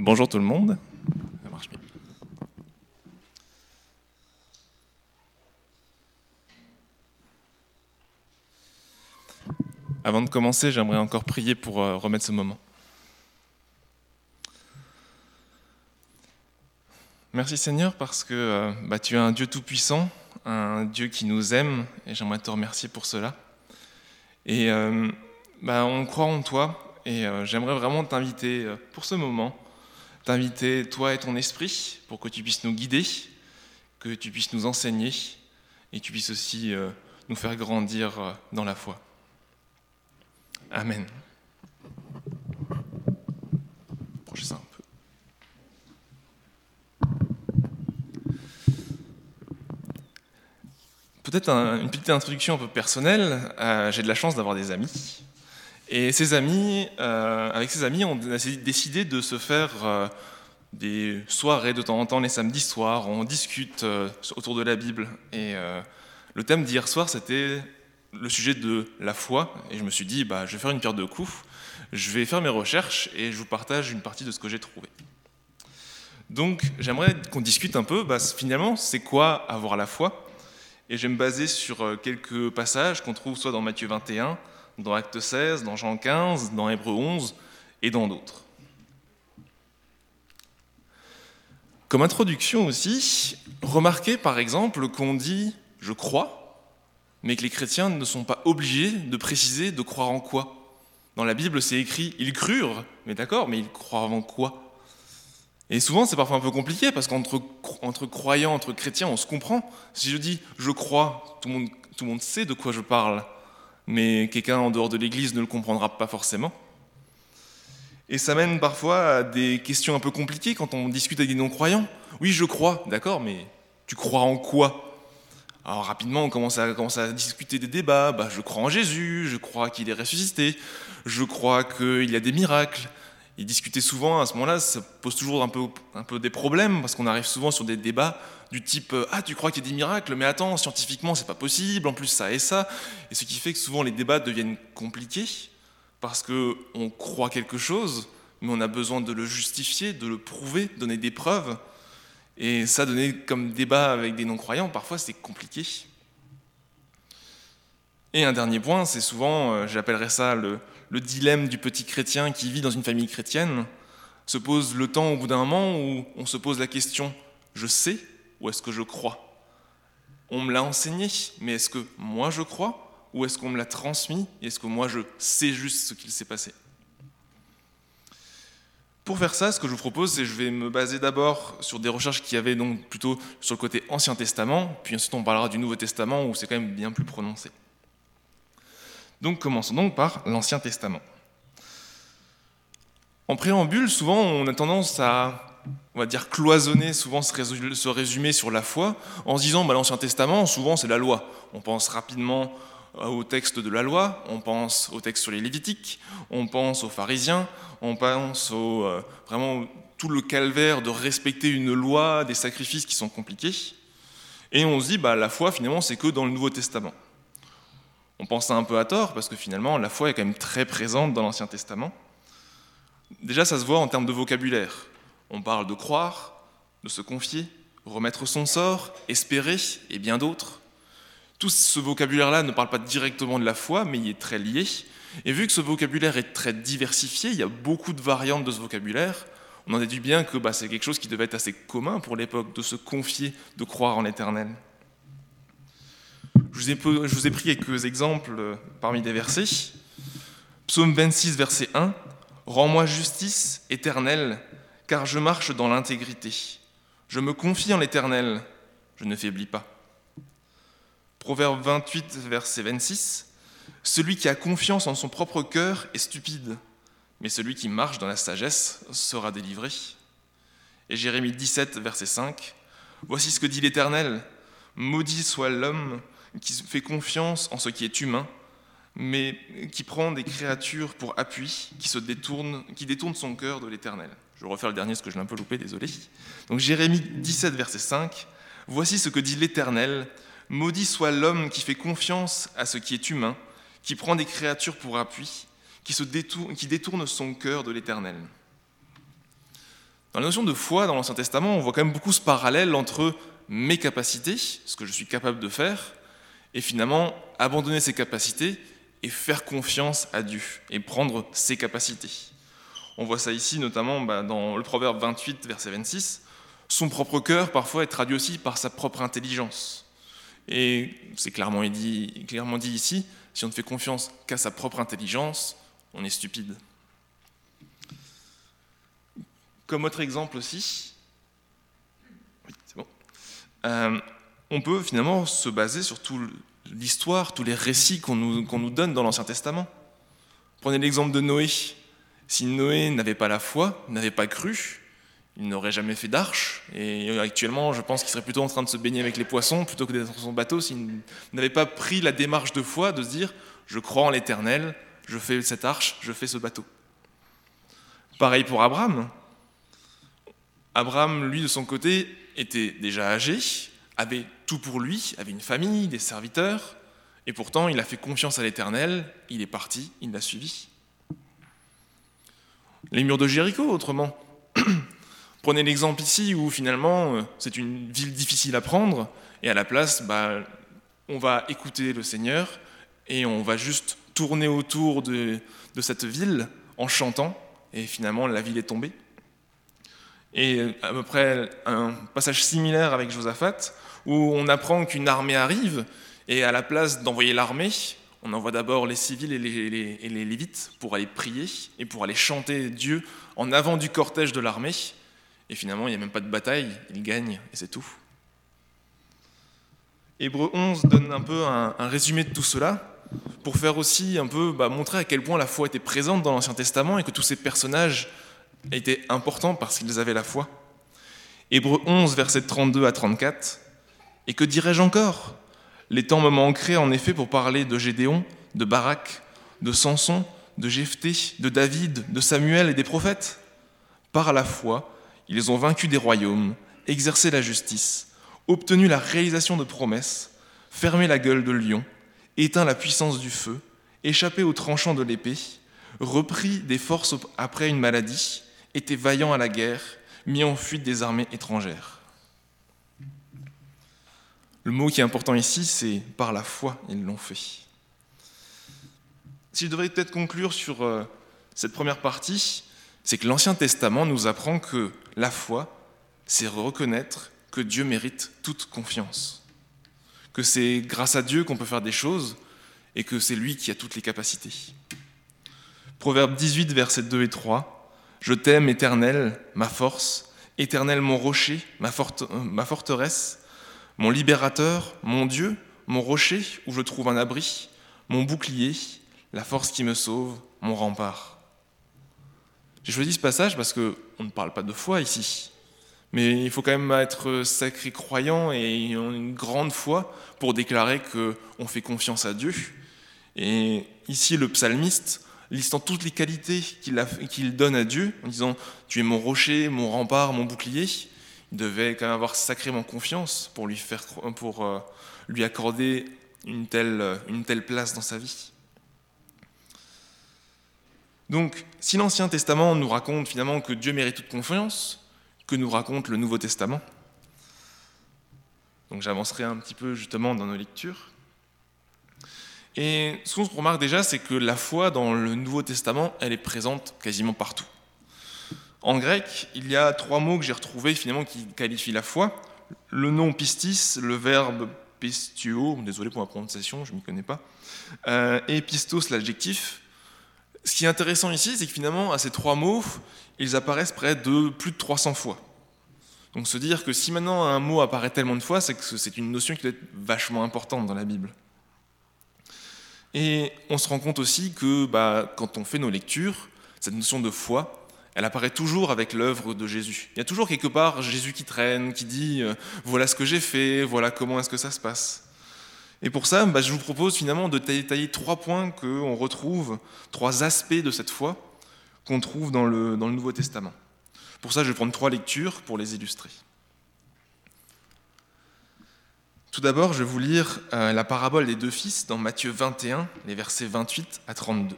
Bonjour tout le monde. Ça marche bien. Avant de commencer, j'aimerais encore prier pour euh, remettre ce moment. Merci Seigneur parce que euh, bah, tu es un Dieu tout-puissant, un Dieu qui nous aime et j'aimerais te remercier pour cela. Et euh, bah, on croit en toi et j'aimerais vraiment t'inviter pour ce moment t'inviter, toi et ton esprit, pour que tu puisses nous guider, que tu puisses nous enseigner et tu puisses aussi euh, nous faire grandir euh, dans la foi. Amen. Approchez ça un peu. Peut-être une petite introduction un peu personnelle. Euh, j'ai de la chance d'avoir des amis. Et ses amis, euh, avec ses amis, on a décidé de se faire euh, des soirées de temps en temps les samedis soirs. On discute euh, autour de la Bible. Et le thème d'hier soir, c'était le sujet de la foi. Et je me suis dit, bah, je vais faire une pierre de coups. Je vais faire mes recherches et je vous partage une partie de ce que j'ai trouvé. Donc, j'aimerais qu'on discute un peu, bah, finalement, c'est quoi avoir la foi? Et je vais me baser sur quelques passages qu'on trouve soit dans Matthieu 21, dans Acte 16, dans Jean 15, dans Hébreu 11 et dans d'autres. Comme introduction aussi, remarquez par exemple qu'on dit je crois, mais que les chrétiens ne sont pas obligés de préciser de croire en quoi. Dans la Bible, c'est écrit ils crurent, mais d'accord, mais ils croient en quoi? Et souvent, c'est parfois un peu compliqué parce qu'entre entre croyants, entre chrétiens, on se comprend. Si je dis je crois, tout le monde, tout le monde sait de quoi je parle mais quelqu'un en dehors de l'Église ne le comprendra pas forcément. Et ça mène parfois à des questions un peu compliquées quand on discute avec des non-croyants. Oui, je crois, d'accord, mais tu crois en quoi? Alors rapidement, on commence à, à discuter des débats. Bah, je crois en Jésus, je crois qu'il est ressuscité, je crois qu'il y a des miracles. Et discuter souvent à ce moment-là, ça pose toujours un peu, des problèmes, parce qu'on arrive souvent sur des débats du type euh, Ah, tu crois qu'il y a des miracles, mais attends, scientifiquement, c'est pas possible, en plus ça et ça. Et ce qui fait que souvent les débats deviennent compliqués, parce qu'on croit quelque chose, mais on a besoin de le justifier, de le prouver, donner des preuves. Et ça, donner comme débat avec des non-croyants, parfois c'est compliqué. Et un dernier point, c'est souvent, euh, j'appellerais ça le, le dilemme du petit chrétien qui vit dans une famille chrétienne, se pose le temps au bout d'un moment où on se pose la question je sais ou est-ce que je crois? On me l'a enseigné, mais est-ce que moi je crois ou est-ce qu'on me l'a transmis et est-ce que moi je sais juste ce qu'il s'est passé? Pour faire ça, ce que je vous propose, c'est que je vais me baser d'abord sur des recherches qui avaient donc plutôt sur le côté Ancien Testament, puis ensuite on parlera du Nouveau Testament où c'est quand même bien plus prononcé. Donc commençons donc par l'Ancien Testament. En préambule, souvent on a tendance à cloisonner, souvent se résumer sur la foi, en se disant, bah, l'Ancien Testament, souvent c'est la loi. On pense rapidement euh, au texte de la loi, on pense au texte sur les Lévitiques, on pense aux pharisiens, on pense au, euh, tout le calvaire de respecter une loi, des sacrifices qui sont compliqués. Et on se dit, bah, la foi, finalement, c'est que dans le Nouveau Testament. On pense ça un peu à tort, parce que finalement, la foi est quand même très présente dans l'Ancien Testament. Déjà, ça se voit en termes de vocabulaire. On parle de croire, de se confier, remettre son sort, espérer et bien d'autres. Tout ce vocabulaire-là ne parle pas directement de la foi, mais il est très lié. Et vu que ce vocabulaire est très diversifié, il y a beaucoup de variantes de ce vocabulaire, on en déduit bien que bah, c'est quelque chose qui devait être assez commun pour l'époque, de se confier, de croire en l'éternel. Je vous, ai, pris quelques exemples euh, parmi des versets. Psaume 26, verset 1. Rends-moi justice éternelle, car je marche dans l'intégrité. Je me confie en l'Éternel, je ne faiblis pas. Proverbe 28, verset 26. Celui qui a confiance en son propre cœur est stupide, mais celui qui marche dans la sagesse sera délivré. Et Jérémie 17, verset 5. Voici ce que dit l'Éternel. Maudit soit l'homme qui fait confiance en ce qui est humain, mais qui prend des créatures pour appui, qui, se détourne, qui détourne son cœur de l'Éternel. Je vais refaire le dernier parce que je l'ai un peu loupé, désolé. Donc Jérémie 17, verset 5. Voici ce que dit l'Éternel. Maudit soit l'homme qui fait confiance à ce qui est humain, qui prend des créatures pour appui, qui, se détourne, qui détourne son cœur de l'Éternel. Dans la notion de foi dans l'Ancien Testament, on voit quand même beaucoup ce parallèle entre mes capacités, ce que je suis capable de faire, et finalement abandonner ses capacités et faire confiance à Dieu et prendre ses capacités. On voit ça ici notamment bah, dans le proverbe 28, verset 26. Son propre cœur parfois est traduit aussi par sa propre intelligence. Et c'est clairement dit, ici, si on ne fait confiance qu'à sa propre intelligence, on est stupide. Comme autre exemple aussi. Euh, on peut finalement se baser sur toute l'histoire, tous les récits qu'on nous, donne dans l'Ancien Testament. Prenez l'exemple de Noé. Si Noé n'avait pas la foi, n'avait pas cru, il n'aurait jamais fait d'arche. Et actuellement, je pense qu'il serait plutôt en train de se baigner avec les poissons plutôt que d'être dans son bateau s'il n'avait pas pris la démarche de foi de se dire Je crois en l'éternel, je fais cette arche, je fais ce bateau. Pareil pour Abraham. Abraham, lui, de son côté, était déjà âgé, avait tout pour lui, avait une famille, des serviteurs, et pourtant il a fait confiance à l'Éternel, il est parti, il l'a suivi. Les murs de Jéricho, autrement. Prenez l'exemple ici où finalement euh, c'est une ville difficile à prendre, et à la place, bah, on va écouter le Seigneur, et on va juste tourner autour de, de cette ville en chantant, et finalement la ville est tombée. Et à peu près un passage similaire avec Josaphat, où on apprend qu'une armée arrive, et à la place d'envoyer l'armée, on envoie d'abord les civils et les, les, lévites pour aller prier et pour aller chanter Dieu en avant du cortège de l'armée. Et finalement, il n'y a même pas de bataille, ils gagnent, et c'est tout. Hébreu 11 donne un peu un, résumé de tout cela, pour faire aussi un peu bah, montrer à quel point la foi était présente dans l'Ancien Testament et que tous ces personnages était important parce qu'ils avaient la foi. Hébreu 11, versets 32 à 34. Et que dirais-je encore? Les temps me manqueraient en effet pour parler de Gédéon, de Barak, de Samson, de Jephthé, de David, de Samuel et des prophètes. Par la foi, ils ont vaincu des royaumes, exercé la justice, obtenu la réalisation de promesses, fermé la gueule de lion, éteint la puissance du feu, échappé aux tranchants de l'épée, repris des forces après une maladie, étaient vaillants à la guerre, mis en fuite des armées étrangères. Le mot qui est important ici, c'est par la foi, ils l'ont fait. Si je devrais peut-être conclure sur euh, cette première partie, c'est que l'Ancien Testament nous apprend que la foi, c'est reconnaître que Dieu mérite toute confiance, que c'est grâce à Dieu qu'on peut faire des choses et que c'est lui qui a toutes les capacités. Proverbe 18, versets 2 et 3. Je t'aime, éternel, ma force, éternel mon rocher, ma, forteresse, mon libérateur, mon Dieu, mon rocher où je trouve un abri, mon bouclier, la force qui me sauve, mon rempart. J'ai choisi ce passage parce qu'on ne parle pas de foi ici, mais il faut quand même être sacré croyant et une grande foi pour déclarer qu'on fait confiance à Dieu. Et ici, le psalmiste listant toutes les qualités qu'il donne à Dieu, en disant Tu es mon rocher, mon rempart, mon bouclier. Il devait quand même avoir sacrément confiance pour lui, faire, pour, euh, lui accorder une telle, une telle place dans sa vie. Donc, si l'Ancien Testament nous raconte finalement que Dieu mérite toute confiance, que nous raconte le Nouveau Testament Donc j'avancerai un petit peu justement dans nos lectures. Et ce qu'on remarque déjà, c'est que la foi dans le Nouveau Testament, elle est présente quasiment partout. En grec, il y a trois mots que j'ai retrouvés finalement qui qualifient la foi. Le nom pistis, le verbe pistuo, désolé pour ma prononciation, je ne m'y connais pas, euh, et pistos, l'adjectif. Ce qui est intéressant ici, c'est que finalement, à ces trois mots, ils apparaissent près de plus de 300 fois. Donc se dire que si maintenant un mot apparaît tellement de fois, c'est que c'est une notion qui doit être vachement importante dans la Bible. Et on se rend compte aussi que bah, quand on fait nos lectures, cette notion de foi, elle apparaît toujours avec l'œuvre de Jésus. Il y a toujours quelque part Jésus qui traîne, qui dit euh, voilà ce que j'ai fait, voilà comment est-ce que ça se passe. Et pour ça, bah, je vous propose finalement de détailler trois points qu'on retrouve, trois aspects de cette foi qu'on trouve dans le, dans le Nouveau Testament. Pour ça, je vais prendre trois lectures pour les illustrer. Tout d'abord, je vais vous lire euh, la parabole des deux fils dans Matthieu 21, les versets 28 à 32.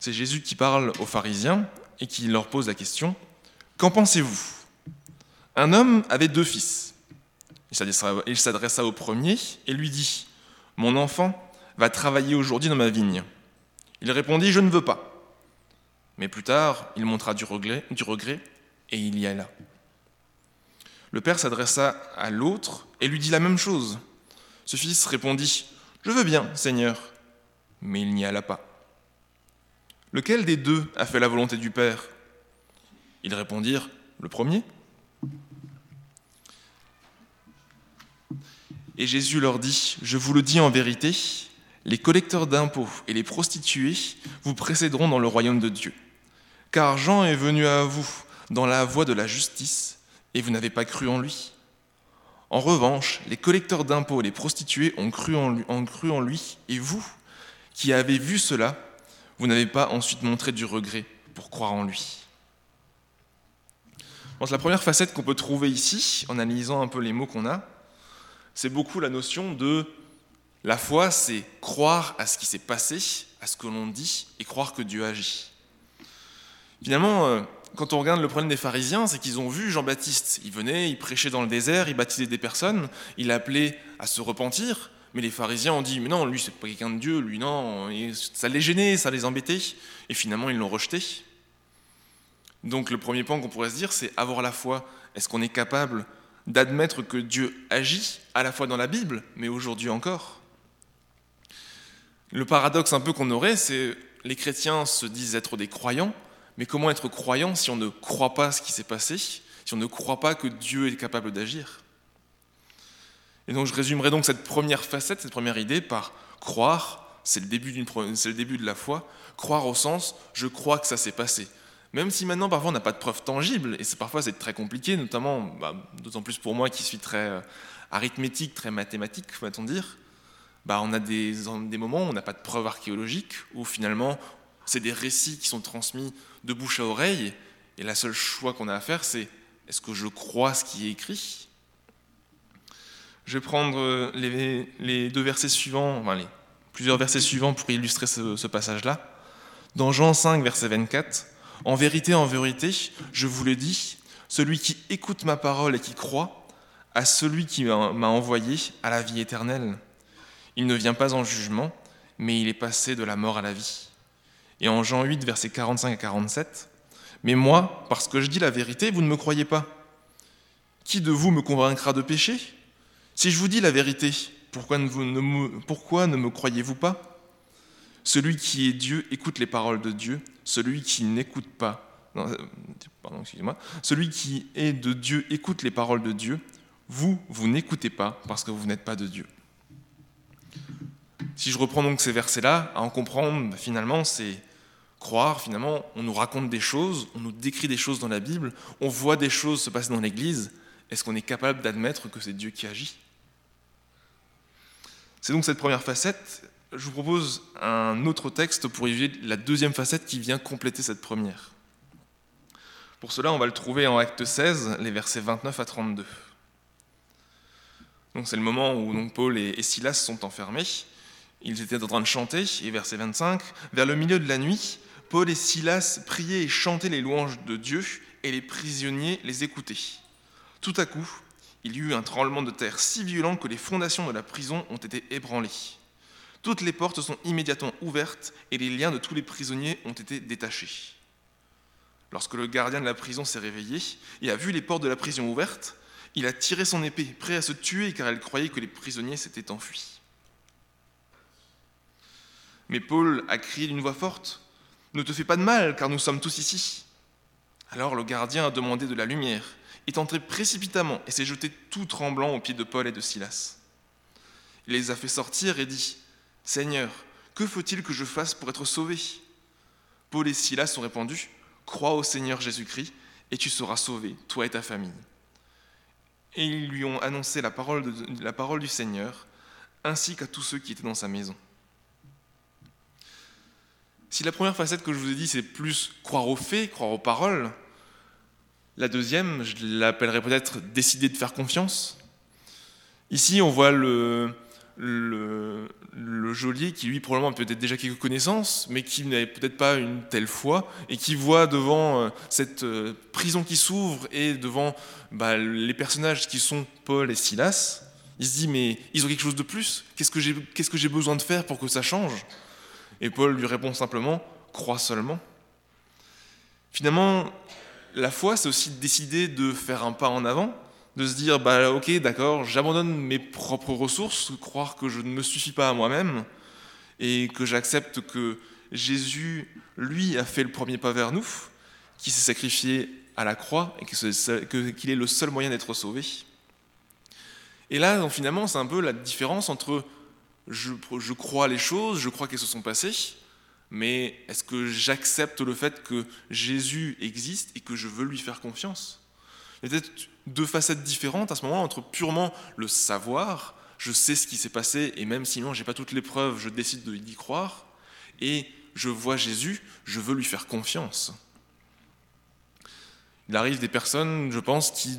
C'est Jésus qui parle aux pharisiens et qui leur pose la question Qu'en pensez-vous? Un homme avait deux fils. Il s'adressa au premier et lui dit, Mon enfant va travailler aujourd'hui dans ma vigne. Il répondit, Je ne veux pas. Mais plus tard, il montra du regret, du regret et il y alla. Le père s'adressa à l'autre et lui dit la même chose. Ce fils répondit, Je veux bien, Seigneur, mais il n'y alla pas. Lequel des deux a fait la volonté du Père? Ils répondirent, Le premier. Et Jésus leur dit, Je vous le dis en vérité, les collecteurs d'impôts et les prostituées vous précéderont dans le royaume de Dieu. Car Jean est venu à vous dans la voie de la justice, et vous n'avez pas cru en lui. En revanche, les collecteurs d'impôts et les prostituées ont cru, en lui, et vous, qui avez vu cela, vous n'avez pas ensuite montré du regret pour croire en lui. la première facette qu'on peut trouver ici, en analysant un peu les mots qu'on a, c'est beaucoup la notion de la foi, c'est croire à ce qui s'est passé, à ce que l'on dit, et croire que Dieu agit. Finalement, euh, quand on regarde le problème des pharisiens, c'est qu'ils ont vu Jean-Baptiste. Il venait, il prêchait dans le désert, il baptisait des personnes, il appelait à se repentir. Mais les pharisiens ont dit, mais non, lui, c'est pas quelqu'un de Dieu, lui, non. ça les gênait, ça les embêtait. Et finalement, ils l'ont rejeté. Donc, le premier point qu'on pourrait se dire, c'est avoir la foi. Est-ce qu'on est capable d'admettre que Dieu agit à la fois dans la Bible, mais aujourd'hui encore? Le paradoxe un peu qu'on aurait, c'est les chrétiens se disent être des croyants, mais comment être croyant si on ne croit pas ce qui s'est passé, si on ne croit pas que Dieu est capable d'agir? Et donc je résumerai donc cette première facette, cette première idée par croire, c'est le, début de la foi, croire au sens je crois que ça s'est passé. Même si maintenant parfois on n'a pas de preuves tangibles, et parfois c'est très compliqué, notamment, bah, d'autant plus pour moi qui suis très euh, arithmétique, très mathématique, va-t-on dire, bah, on a des, des moments où on n'a pas de preuves archéologiques, où finalement c'est des récits qui sont transmis de bouche à oreille, et la seule choix qu'on a à faire, c'est est-ce que je crois ce qui est écrit? Je vais prendre euh, les, deux versets suivants, enfin les plusieurs versets suivants pour illustrer ce, passage-là. Dans Jean 5, verset 24, En vérité, en vérité, je vous le dis, celui qui écoute ma parole et qui croit, à celui qui m'a envoyé à la vie éternelle. Il ne vient pas en jugement, mais il est passé de la mort à la vie et en Jean 8, versets 45 à 47, Mais moi, parce que je dis la vérité, vous ne me croyez pas. Qui de vous me convaincra de péché? Si je vous dis la vérité, pourquoi ne, me, pourquoi ne me croyez-vous pas? Celui qui est Dieu écoute les paroles de Dieu, celui qui n'écoute pas, euh, pardon, excusez-moi, celui qui est de Dieu écoute les paroles de Dieu, vous, vous n'écoutez pas parce que vous n'êtes pas de Dieu. Si je reprends donc ces versets-là, à en comprendre, finalement, c'est croire, finalement, on nous raconte des choses, on nous décrit des choses dans la Bible, on voit des choses se passer dans l'Église. Est-ce qu'on est capable d'admettre que c'est Dieu qui agit? C'est donc cette première facette. Je vous propose un autre texte pour évaluer la deuxième facette qui vient compléter cette première. Pour cela, on va le trouver en Acte 16, les versets 29 à 32. Donc c'est le moment où Paul et Silas sont enfermés. Ils étaient en train de chanter, et verset 25, vers le milieu de la nuit, Paul et Silas priaient et chantaient les louanges de Dieu, et les prisonniers les écoutaient. Tout à coup, il y eut un tremblement de terre si violent que les fondations de la prison ont été ébranlées. Toutes les portes sont immédiatement ouvertes et les liens de tous les prisonniers ont été détachés. Lorsque le gardien de la prison s'est réveillé et a vu les portes de la prison ouvertes, il a tiré son épée, prêt à se tuer car il croyait que les prisonniers s'étaient enfuis. Mais Paul a crié d'une voix forte ne te fais pas de mal, car nous sommes tous ici. Alors le gardien a demandé de la lumière, est entré précipitamment et s'est jeté tout tremblant aux pieds de Paul et de Silas. Il les a fait sortir et dit, Seigneur, que faut-il que je fasse pour être sauvé? Paul et Silas ont répondu, Crois au Seigneur Jésus-Christ et tu seras sauvé, toi et ta famille. Et ils lui ont annoncé la parole, la parole du Seigneur, ainsi qu'à tous ceux qui étaient dans sa maison. Si la première facette que je vous ai dit, c'est plus croire aux faits, croire aux paroles, la deuxième, je l'appellerais peut-être décider de faire confiance. Ici, on voit le, le, geôlier qui lui probablement a peut-être déjà quelques connaissances, mais qui n'avait peut-être pas une telle foi, et qui voit devant euh, cette euh, prison qui s'ouvre et devant bah, les personnages qui sont Paul et Silas, il se dit mais ils ont quelque chose de plus, qu'est-ce que j'ai besoin de faire pour que ça change? Et Paul lui répond simplement, crois seulement. Finalement, la foi, c'est aussi décider de faire un pas en avant, de se dire, bah ok, d'accord, j'abandonne mes propres ressources, croire que je ne me suffis pas à moi-même, et que j'accepte que Jésus, lui, a fait le premier pas vers nous, qui s'est sacrifié à la croix, et qu'il est le seul moyen d'être sauvé. Et là, finalement, c'est un peu la différence entre je, crois les choses, je crois qu'elles se sont passées, mais est-ce que j'accepte le fait que Jésus existe et que je veux lui faire confiance? Il y a peut-être deux facettes différentes à ce moment entre purement le savoir, je sais ce qui s'est passé et même sinon j'ai pas toutes les preuves, je décide d'y croire, et je vois Jésus, je veux lui faire confiance. Il arrive des personnes, je pense, qui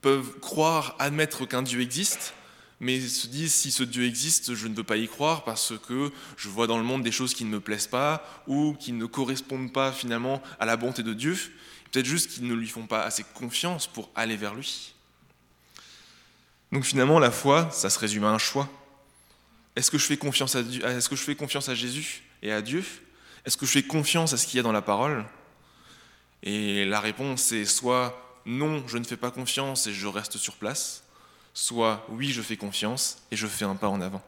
peuvent croire, admettre qu'un Dieu existe, mais se disent si ce Dieu existe, je ne veux pas y croire parce que je vois dans le monde des choses qui ne me plaisent pas ou qui ne correspondent pas finalement à la bonté de Dieu. Peut-être juste qu'ils ne lui font pas assez confiance pour aller vers lui. Donc finalement, la foi, ça se résume à un choix. Est-ce que je fais confiance à Dieu Est-ce que je fais confiance à Jésus et à Dieu? Est-ce que je fais confiance à ce qu'il y a dans la parole? Et la réponse est soit non, je ne fais pas confiance et je reste sur place, soit oui, je fais confiance et je fais un pas en avant.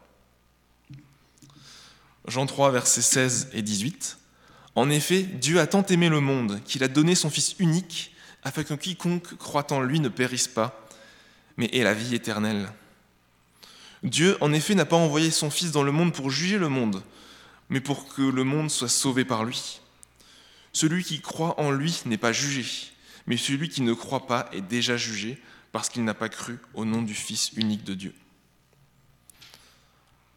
Jean 3, versets 16 et 18. En effet, Dieu a tant aimé le monde qu'il a donné son Fils unique afin que quiconque croit en lui ne périsse pas, mais ait la vie éternelle. Dieu, en effet, n'a pas envoyé son Fils dans le monde pour juger le monde, mais pour que le monde soit sauvé par lui. Celui qui croit en lui n'est pas jugé, mais celui qui ne croit pas est déjà jugé parce qu'il n'a pas cru au nom du Fils unique de Dieu.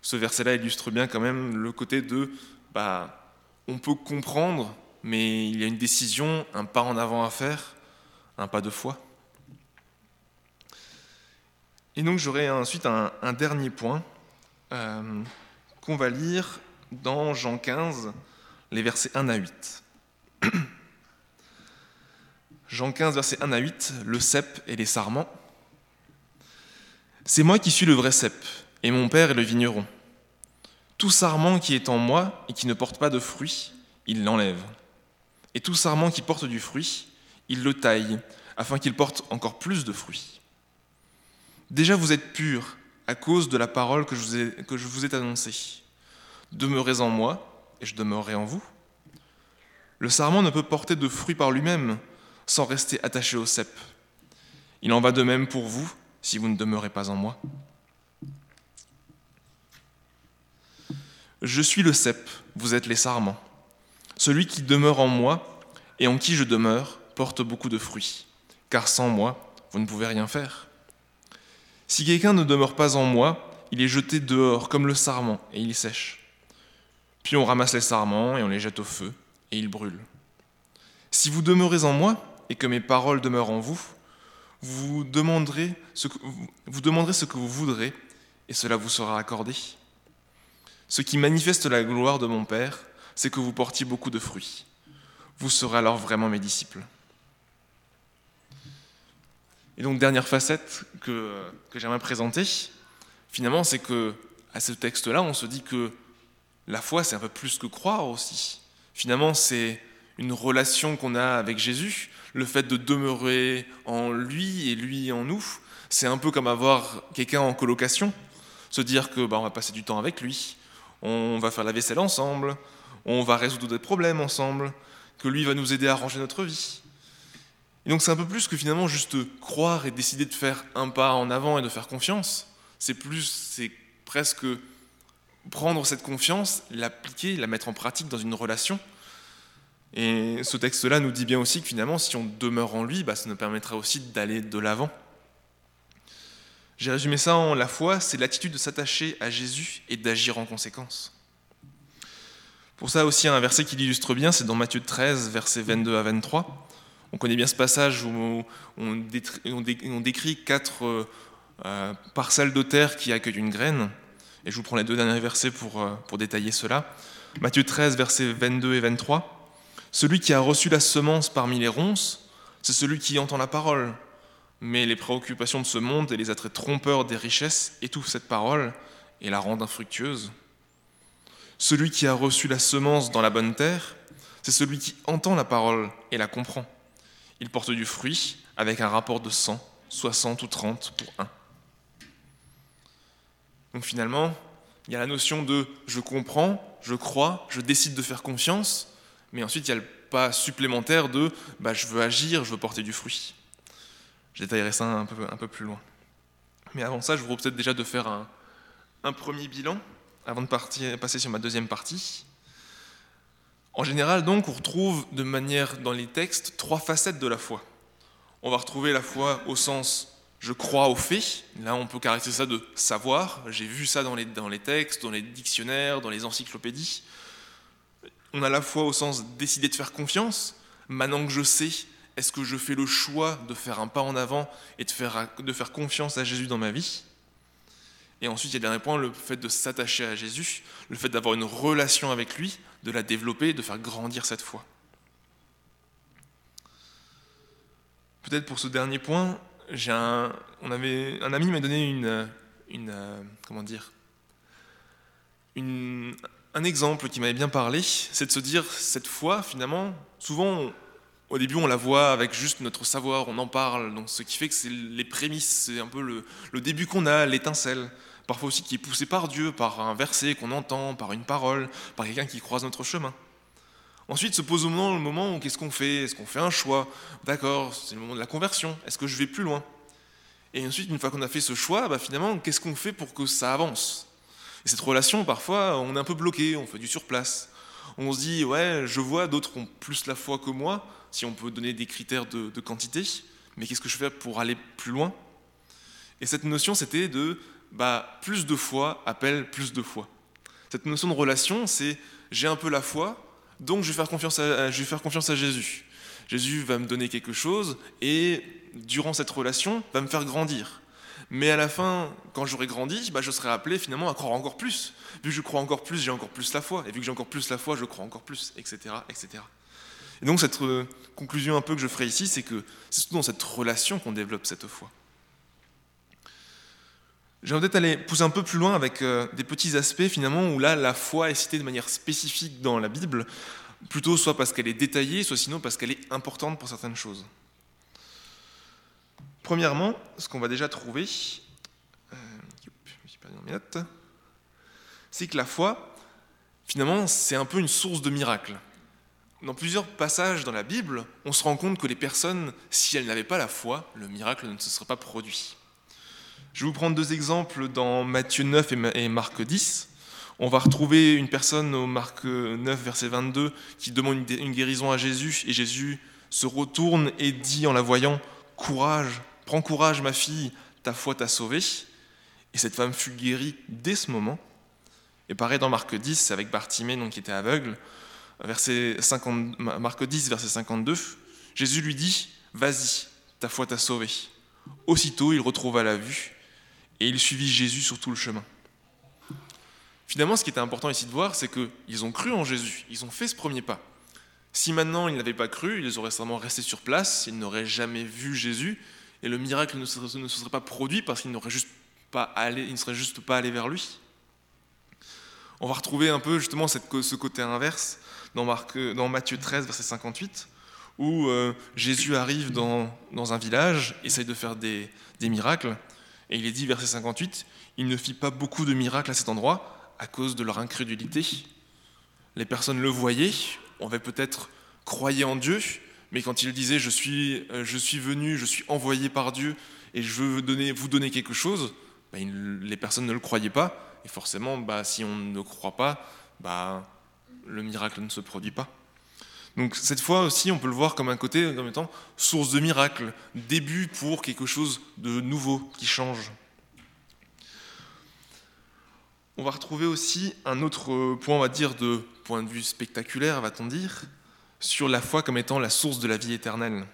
Ce verset-là illustre bien quand même le côté de, bah, on peut comprendre, mais il y a une décision, un pas en avant à faire, un pas de foi. Et donc j'aurai ensuite un, dernier point euh, qu'on va lire dans Jean 15, les versets 1 à 8. Jean 15, versets 1 à 8, le cep et les sarments. C'est moi qui suis le vrai cep, et mon père est le vigneron. Tout sarment qui est en moi et qui ne porte pas de fruit, il l'enlève. Et tout sarment qui porte du fruit, il le taille, afin qu'il porte encore plus de fruits. Déjà vous êtes purs à cause de la parole que je vous ai, annoncée. Demeurez en moi, et je demeurerai en vous. Le sarment ne peut porter de fruit par lui-même, sans rester attaché au cep. Il en va de même pour vous si vous ne demeurez pas en moi. Je suis le cep, vous êtes les sarments. Celui qui demeure en moi et en qui je demeure porte beaucoup de fruits, car sans moi, vous ne pouvez rien faire. Si quelqu'un ne demeure pas en moi, il est jeté dehors comme le sarment et il sèche. Puis on ramasse les sarments et on les jette au feu et ils brûlent. Si vous demeurez en moi et que mes paroles demeurent en vous, vous demanderez ce que vous, demanderez ce que vous voudrez et cela vous sera accordé. Ce qui manifeste la gloire de mon Père, c'est que vous portiez beaucoup de fruits. Vous serez alors vraiment mes disciples. Et donc, dernière facette que, que j'aimerais présenter, finalement, c'est que à ce texte-là, on se dit que la foi, c'est un peu plus que croire aussi. Finalement, c'est une relation qu'on a avec Jésus, le fait de demeurer en lui et lui en nous, c'est un peu comme avoir quelqu'un en colocation, se dire que bah, on va passer du temps avec lui, on va faire la vaisselle ensemble, on va résoudre des problèmes ensemble, que lui va nous aider à ranger notre vie. Et donc c'est un peu plus que finalement juste croire et décider de faire un pas en avant et de faire confiance. C'est plus, c'est presque prendre cette confiance, l'appliquer, la mettre en pratique dans une relation et ce texte-là nous dit bien aussi que finalement, si on demeure en lui, bah, ça nous permettra aussi d'aller de l'avant. J'ai résumé ça en la foi, c'est l'attitude de s'attacher à Jésus et d'agir en conséquence. Pour ça aussi, un verset qui l'illustre bien, c'est dans Matthieu 13, versets 22 à 23. On connaît bien ce passage où on, décrit quatre euh, parcelles de terre qui accueillent une graine. Et je vous prends les deux derniers versets pour, euh, pour détailler cela. Matthieu 13, versets 22 et 23. Celui qui a reçu la semence parmi les ronces, c'est celui qui entend la parole. Mais les préoccupations de ce monde et les attraits trompeurs des richesses étouffent cette parole et la rendent infructueuse. Celui qui a reçu la semence dans la bonne terre, c'est celui qui entend la parole et la comprend. Il porte du fruit avec un rapport de 100, 60 ou 30 pour un. Donc finalement, il y a la notion de je comprends, je crois, je décide de faire confiance, mais ensuite il y a le pas supplémentaire de bah, je veux agir, je veux porter du fruit. Je détaillerai ça un peu, un peu plus loin. Mais avant ça, je vous propose peut-être déjà de faire un, un premier bilan avant de partir, passer sur ma deuxième partie. En général, donc, on retrouve de manière dans les textes trois facettes de la foi. On va retrouver la foi au sens je crois aux faits. Là, on peut caractériser ça de savoir. J'ai vu ça dans les, dans les textes, dans les dictionnaires, dans les encyclopédies. On a la foi au sens décider de faire confiance. Maintenant que je sais, est-ce que je fais le choix de faire un pas en avant et de faire, confiance à Jésus dans ma vie? Et ensuite, il y a le dernier point, le fait de s'attacher à Jésus, le fait d'avoir une relation avec lui, de la développer, de faire grandir cette foi. Peut-être pour ce dernier point, j'ai un, un ami m'a donné une, une, comment dire, une, un exemple qui m'avait bien parlé, c'est de se dire, cette foi, finalement, souvent, au début, on la voit avec juste notre savoir, on en parle, donc ce qui fait que c'est les prémices, c'est un peu le, début qu'on a, l'étincelle. Parfois aussi qui est poussé par Dieu, par un verset qu'on entend, par une parole, par quelqu'un qui croise notre chemin. Ensuite se pose au moment, le moment où qu'est-ce qu'on fait? Est-ce qu'on fait un choix? D'accord, c'est le moment de la conversion. Est-ce que je vais plus loin? Et ensuite, une fois qu'on a fait ce choix, bah, finalement, qu'est-ce qu'on fait pour que ça avance? Et cette relation, parfois, on est un peu bloqué, on fait du surplace. On se dit, ouais, je vois, d'autres ont plus la foi que moi, si on peut donner des critères de, quantité, mais qu'est-ce que je fais pour aller plus loin? Et cette notion, c'était de, bah, plus de foi appelle plus de foi. Cette notion de relation, c'est j'ai un peu la foi, donc je je vais faire confiance à Jésus. Jésus va me donner quelque chose et durant cette relation va me faire grandir. Mais à la fin, quand j'aurai grandi, bah, je serai appelé finalement à croire encore plus. Vu que je crois encore plus, j'ai encore plus la foi. Et vu que j'ai encore plus la foi, je crois encore plus, etc. etc. Et donc cette euh, conclusion un peu que je ferai ici, c'est que c'est surtout dans cette relation qu'on développe cette foi. J'aimerais peut-être aller pousser un peu plus loin avec euh, des petits aspects finalement où là la foi est citée de manière spécifique dans la Bible, plutôt soit parce qu'elle est détaillée, soit sinon parce qu'elle est importante pour certaines choses. Premièrement, ce qu'on va déjà trouver, euh, c'est que la foi, finalement, c'est un peu une source de miracles. Dans plusieurs passages dans la Bible, on se rend compte que les personnes, si elles n'avaient pas la foi, le miracle ne se serait pas produit. Je vais vous prendre deux exemples dans Matthieu 9 et Marc 10. On va retrouver une personne au Marc 9, verset 22, qui demande une guérison à Jésus, et Jésus se retourne et dit en la voyant, Courage, prends courage ma fille, ta foi t'a sauvée. Et cette femme fut guérie dès ce moment. Et pareil dans Marc 10, avec Bartimée, donc, qui était aveugle, verset 50, Marc 10, verset 52, Jésus lui dit, Vas-y, ta foi t'a sauvée. Aussitôt, il retrouva la vue et il suivit Jésus sur tout le chemin. Finalement, ce qui était important ici de voir, c'est qu'ils ont cru en Jésus, ils ont fait ce premier pas. Si maintenant ils n'avaient pas cru, ils auraient sûrement resté sur place, ils n'auraient jamais vu Jésus, et le miracle ne se serait, pas produit parce qu'ils n'auraient juste pas allé, ils ne seraient juste pas allés vers lui. On va retrouver un peu justement ce côté inverse dans Matthieu 13, verset 58, où euh, Jésus arrive dans, dans, un village, essaye de faire des, des miracles, et il est dit, verset 58, il ne fit pas beaucoup de miracles à cet endroit à cause de leur incrédulité. Les personnes le voyaient, on avait peut-être croyé en Dieu, mais quand il disait je suis, euh, je suis venu, je suis envoyé par Dieu et je veux donner, vous donner quelque chose, bah, les personnes ne le croyaient pas. Et forcément, bah, si on ne croit pas, bah, le miracle ne se produit pas. Donc cette fois aussi, on peut le voir comme un côté, comme étant source de miracle, début pour quelque chose de nouveau qui change. On va retrouver aussi un autre point, on va dire, de point de vue spectaculaire, va-t-on dire, sur la foi comme étant la source de la vie éternelle.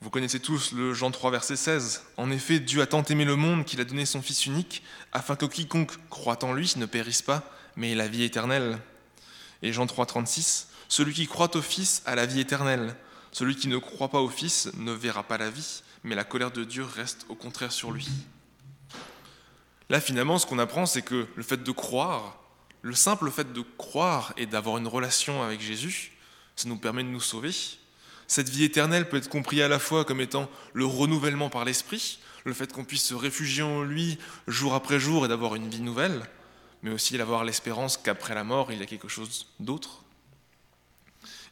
Vous connaissez tous le Jean 3, verset 16. En effet, Dieu a tant aimé le monde qu'il a donné son Fils unique, afin que quiconque croit en lui ne périsse pas, mais ait la vie éternelle. Et Jean 3, 36. Celui qui croit au Fils a la vie éternelle. Celui qui ne croit pas au Fils ne verra pas la vie, mais la colère de Dieu reste au contraire sur lui. Là, finalement, ce qu'on apprend, c'est que le fait de croire, le simple fait de croire et d'avoir une relation avec Jésus, ça nous permet de nous sauver. Cette vie éternelle peut être comprise à la fois comme étant le renouvellement par l'Esprit, le fait qu'on puisse se réfugier en lui jour après jour et d'avoir une vie nouvelle, mais aussi d'avoir l'espérance qu'après la mort, il y a quelque chose d'autre.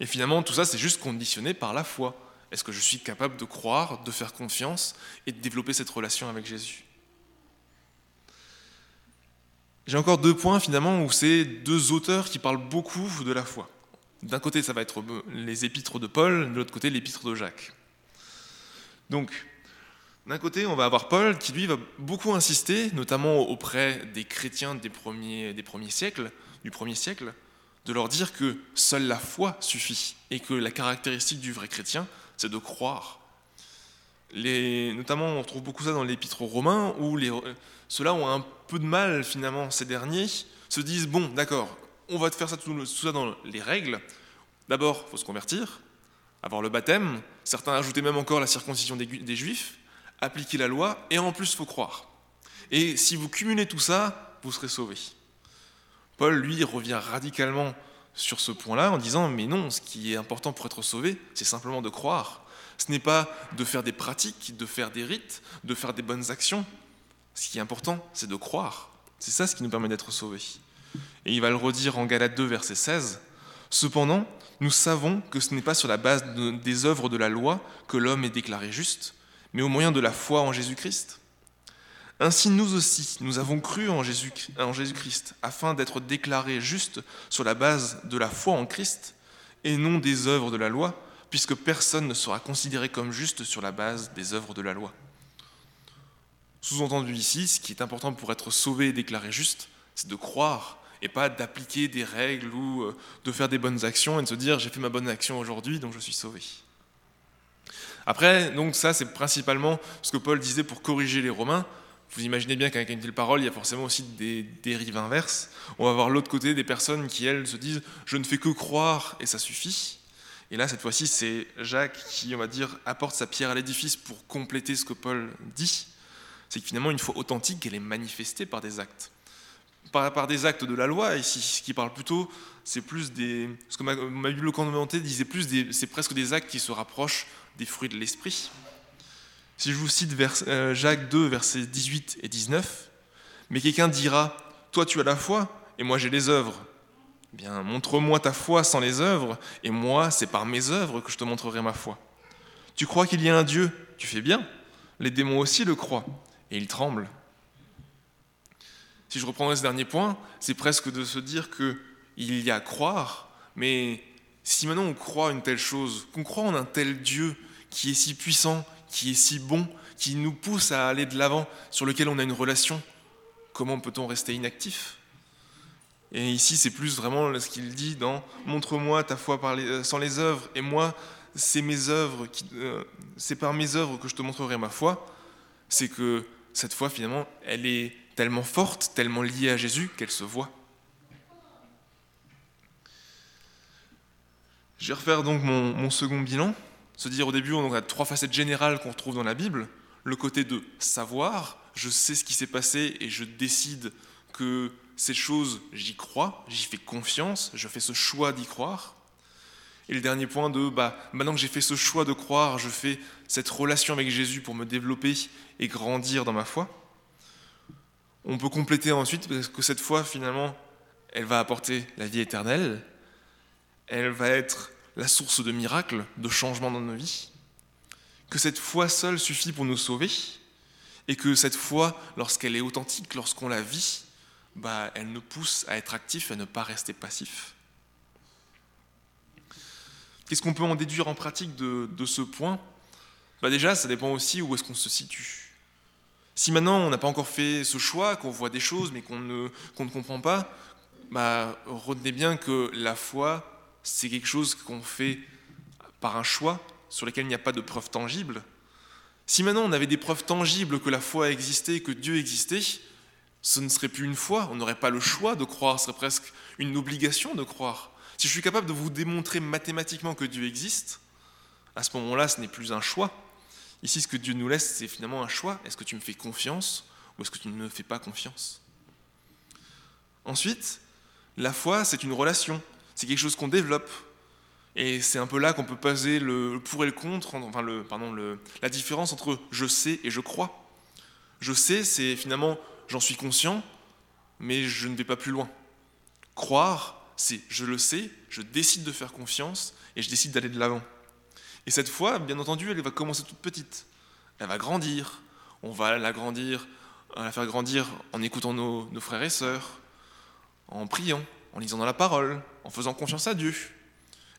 Et finalement, tout ça, c'est juste conditionné par la foi. Est-ce que je suis capable de croire, de faire confiance et de développer cette relation avec Jésus? J'ai encore deux points finalement où c'est deux auteurs qui parlent beaucoup de la foi. D'un côté, ça va être les épîtres de Paul, de l'autre côté, l'épître de Jacques. Donc, d'un côté, on va avoir Paul qui, lui, va beaucoup insister, notamment auprès des chrétiens des premiers, des siècles, du premier siècle, de leur dire que seule la foi suffit et que la caractéristique du vrai chrétien, c'est de croire. Notamment, on trouve beaucoup ça dans l'épître aux Romains, où les, ceux-là ont un peu de mal, finalement, ces derniers, se disent, bon, d'accord, on va te faire ça tout, ça dans les règles. D'abord, il faut se convertir, avoir le baptême, certains ajoutaient même encore la circoncision des, des juifs, appliquer la loi, et en plus, il faut croire. Et si vous cumulez tout ça, vous serez sauvés. Paul, lui, revient radicalement sur ce point-là en disant, mais non, ce qui est important pour être sauvé, c'est simplement de croire. Ce n'est pas de faire des pratiques, de faire des rites, de faire des bonnes actions. Ce qui est important, c'est de croire. C'est ça ce qui nous permet d'être sauvés. Et il va le redire en Galates 2, verset 16. Cependant, nous savons que ce n'est pas sur la base des œuvres de la loi que l'homme est déclaré juste, mais au moyen de la foi en Jésus-Christ. Ainsi, nous aussi, nous avons cru en Jésus-Christ afin d'être déclarés justes sur la base de la foi en Christ et non des œuvres de la loi, puisque personne ne sera considéré comme juste sur la base des œuvres de la loi. Sous-entendu ici, ce qui est important pour être sauvé et déclaré juste, c'est de croire et pas d'appliquer des règles ou euh, de faire des bonnes actions et de se dire j'ai fait ma bonne action aujourd'hui donc je suis sauvé. Après, donc ça c'est principalement ce que Paul disait pour corriger les Romains. Vous imaginez bien qu'avec une telle parole, il y a forcément aussi des dérives inverses. On va voir l'autre côté des personnes qui, elles, se disent je ne fais que croire et ça suffit. Et là, cette fois-ci, c'est Jacques qui, on va dire, apporte sa pierre à l'édifice pour compléter ce que Paul dit. C'est que finalement, une foi authentique, elle est manifestée par des actes par, des actes de la loi ici. Ce qui parle plutôt, c'est plus des. Ce que ma, ma Bible commentée disait plus, c'est presque des actes qui se rapprochent des fruits de l'esprit. Si je vous cite euh, Jacques 2, versets 18 et 19, mais quelqu'un dira Toi tu as la foi, et moi j'ai les œuvres. Eh bien, montre-moi ta foi sans les œuvres, et moi, c'est par mes œuvres que je te montrerai ma foi. Tu crois qu'il y a un Dieu Tu fais bien. Les démons aussi le croient, et ils tremblent si je reprendrais ce dernier point, c'est presque de se dire qu'il y a à croire, mais si maintenant on croit une telle chose, qu'on croit en un tel Dieu qui est si puissant, qui est si bon, qui nous pousse à aller de l'avant, sur lequel on a une relation, comment peut-on rester inactif? Et ici, c'est plus vraiment ce qu'il dit dans Montre-moi ta foi euh, sans les œuvres, et moi, c'est mes œuvres, euh, c'est par mes œuvres que je te montrerai ma foi. C'est que cette foi, finalement, elle est tellement forte, tellement liée à Jésus qu'elle se voit. Je vais refaire donc mon, second bilan. Se dire au début, on a trois facettes générales qu'on retrouve dans la Bible. Le côté de savoir, je sais ce qui s'est passé et je décide que ces choses, j'y crois, j'y fais confiance, je fais ce choix d'y croire. Et le dernier point de, bah, maintenant que j'ai fait ce choix de croire, je fais cette relation avec Jésus pour me développer et grandir dans ma foi. On peut compléter ensuite parce que cette foi, finalement, elle va apporter la vie éternelle, elle va être la source de miracles, de changements dans nos vies, que cette foi seule suffit pour nous sauver, et que cette foi, lorsqu'elle est authentique, lorsqu'on la vit, bah, elle nous pousse à être actif à ne pas rester passif. Qu'est-ce qu'on peut en déduire en pratique de, ce point? Bah Déjà, ça dépend aussi où est-ce qu'on se situe. Si maintenant on n'a pas encore fait ce choix, qu'on voit des choses mais qu'on ne, comprend pas, bah, retenez bien que la foi, c'est quelque chose qu'on fait par un choix sur lesquelles il n'y a pas de preuves tangibles, si maintenant on avait des preuves tangibles que la foi existait, que Dieu existait, ce ne serait plus une foi, on n'aurait pas le choix de croire, ce serait presque une obligation de croire. Si je suis capable de vous démontrer mathématiquement que Dieu existe, à ce moment-là, ce n'est plus un choix. Ici, ce que Dieu nous laisse, c'est finalement un choix. Est-ce que tu me fais confiance ou est-ce que tu ne me fais pas confiance? Ensuite, la foi, c'est une relation. C'est quelque chose qu'on développe. Et c'est un peu là qu'on peut poser le pour et le contre, enfin le, pardon, la différence entre je sais et je crois. Je sais, c'est finalement j'en suis conscient, mais je ne vais pas plus loin. Croire, c'est je le sais, je décide de faire confiance et je décide d'aller de l'avant. Et cette foi, bien entendu, elle va commencer toute petite. Elle va grandir. On va la grandir, la faire grandir en écoutant nos, frères et sœurs, en priant, en lisant dans la parole, en faisant confiance à Dieu.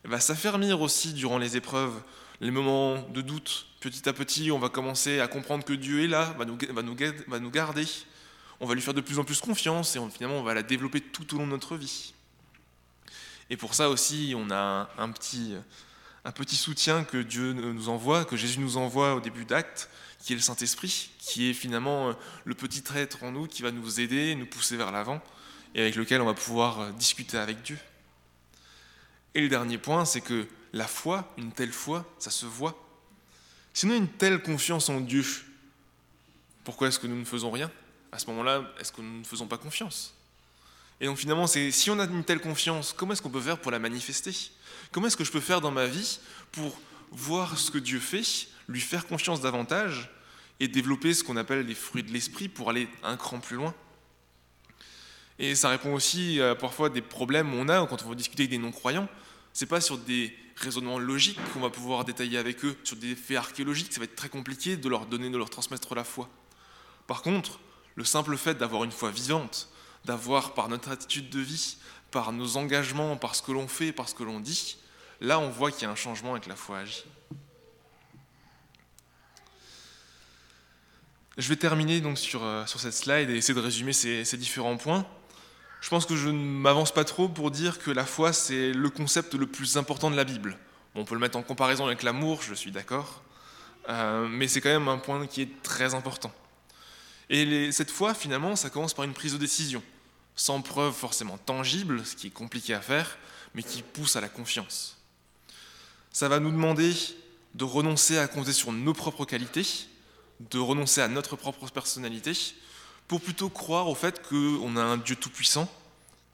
Elle va s'affermir aussi durant les épreuves, les moments de doute. Petit à petit, on va commencer à comprendre que Dieu est là, va nous, garder. On va lui faire de plus en plus confiance et finalement, on va la développer tout au long de notre vie. Et pour ça aussi, on a un petit, un petit soutien que Dieu nous envoie, que Jésus nous envoie au début d'acte, qui est le Saint-Esprit, qui est finalement le petit traître en nous qui va nous aider, nous pousser vers l'avant, et avec lequel on va pouvoir discuter avec Dieu. Et le dernier point, c'est que la foi, une telle foi, ça se voit. Sinon, une telle confiance en Dieu, pourquoi est-ce que nous ne faisons rien? À ce moment-là, est-ce que nous ne faisons pas confiance? Et donc finalement, c'est si on a une telle confiance, comment est-ce qu'on peut faire pour la manifester? Comment est-ce que je peux faire dans ma vie pour voir ce que Dieu fait, lui faire confiance davantage et développer ce qu'on appelle les fruits de l'esprit pour aller un cran plus loin? Et ça répond aussi à parfois des problèmes on a quand on va discuter avec des non-croyants. C'est pas sur des raisonnements logiques qu'on va pouvoir détailler avec eux, sur des faits archéologiques, ça va être très compliqué de leur donner, de leur transmettre la foi. Par contre, le simple fait d'avoir une foi vivante, d'avoir par notre attitude de vie, par nos engagements, par ce que l'on fait, par ce que l'on dit, là on voit qu'il y a un changement avec la foi agit. Je vais terminer donc sur, sur cette slide et essayer de résumer ces, différents points. Je pense que je ne m'avance pas trop pour dire que la foi, c'est le concept le plus important de la Bible. on peut le mettre en comparaison avec l'amour, je suis d'accord, euh, mais c'est quand même un point qui est très important. Et cette foi, finalement, ça commence par une prise de décision, sans preuve forcément tangible, ce qui est compliqué à faire, mais qui pousse à la confiance. Ça va nous demander de renoncer à compter sur nos propres qualités, de renoncer à notre propre personnalité, pour plutôt croire au fait qu'on a un Dieu tout-puissant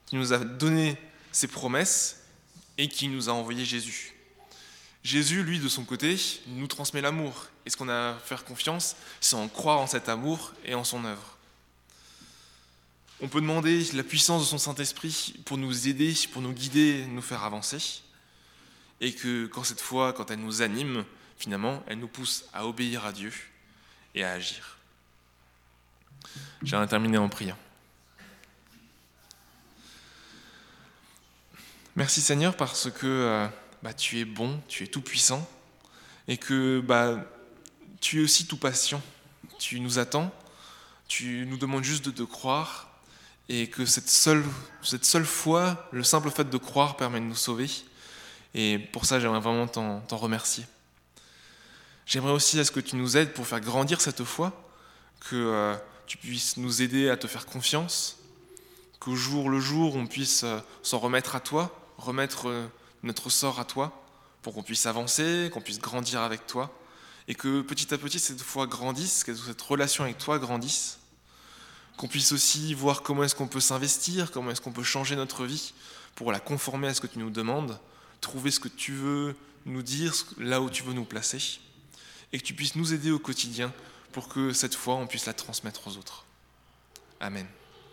qui nous a donné ses promesses et qui nous a envoyé Jésus. Jésus, lui, de son côté, nous transmet l'amour. Et ce qu'on a à faire confiance, c'est en croire en cet amour et en son œuvre. On peut demander la puissance de son Saint-Esprit pour nous aider, pour nous guider, nous faire avancer. Et que quand cette foi, quand elle nous anime, finalement, elle nous pousse à obéir à Dieu et à agir. J'aimerais terminer en priant. Merci Seigneur parce que bah, tu es bon, tu es tout puissant et que bah, tu es aussi tout patient. Tu nous attends, tu nous demandes juste de te croire et que cette seule, cette seule foi, le simple fait de croire permet de nous sauver. Et pour ça, j'aimerais vraiment t'en remercier. J'aimerais aussi à ce que tu nous aides pour faire grandir cette foi, que euh, tu puisses nous aider à te faire confiance, qu'au jour le jour, on puisse euh, s'en remettre à toi, remettre euh, notre sort à toi, pour qu'on puisse avancer, qu'on puisse grandir avec toi, et que petit à petit cette foi grandisse, que cette relation avec toi grandisse, qu'on puisse aussi voir comment est-ce qu'on peut s'investir, comment est-ce qu'on peut changer notre vie pour la conformer à ce que tu nous demandes, trouver ce que tu veux nous dire, là où tu veux nous placer, et que tu puisses nous aider au quotidien pour que cette foi, on puisse la transmettre aux autres. Amen.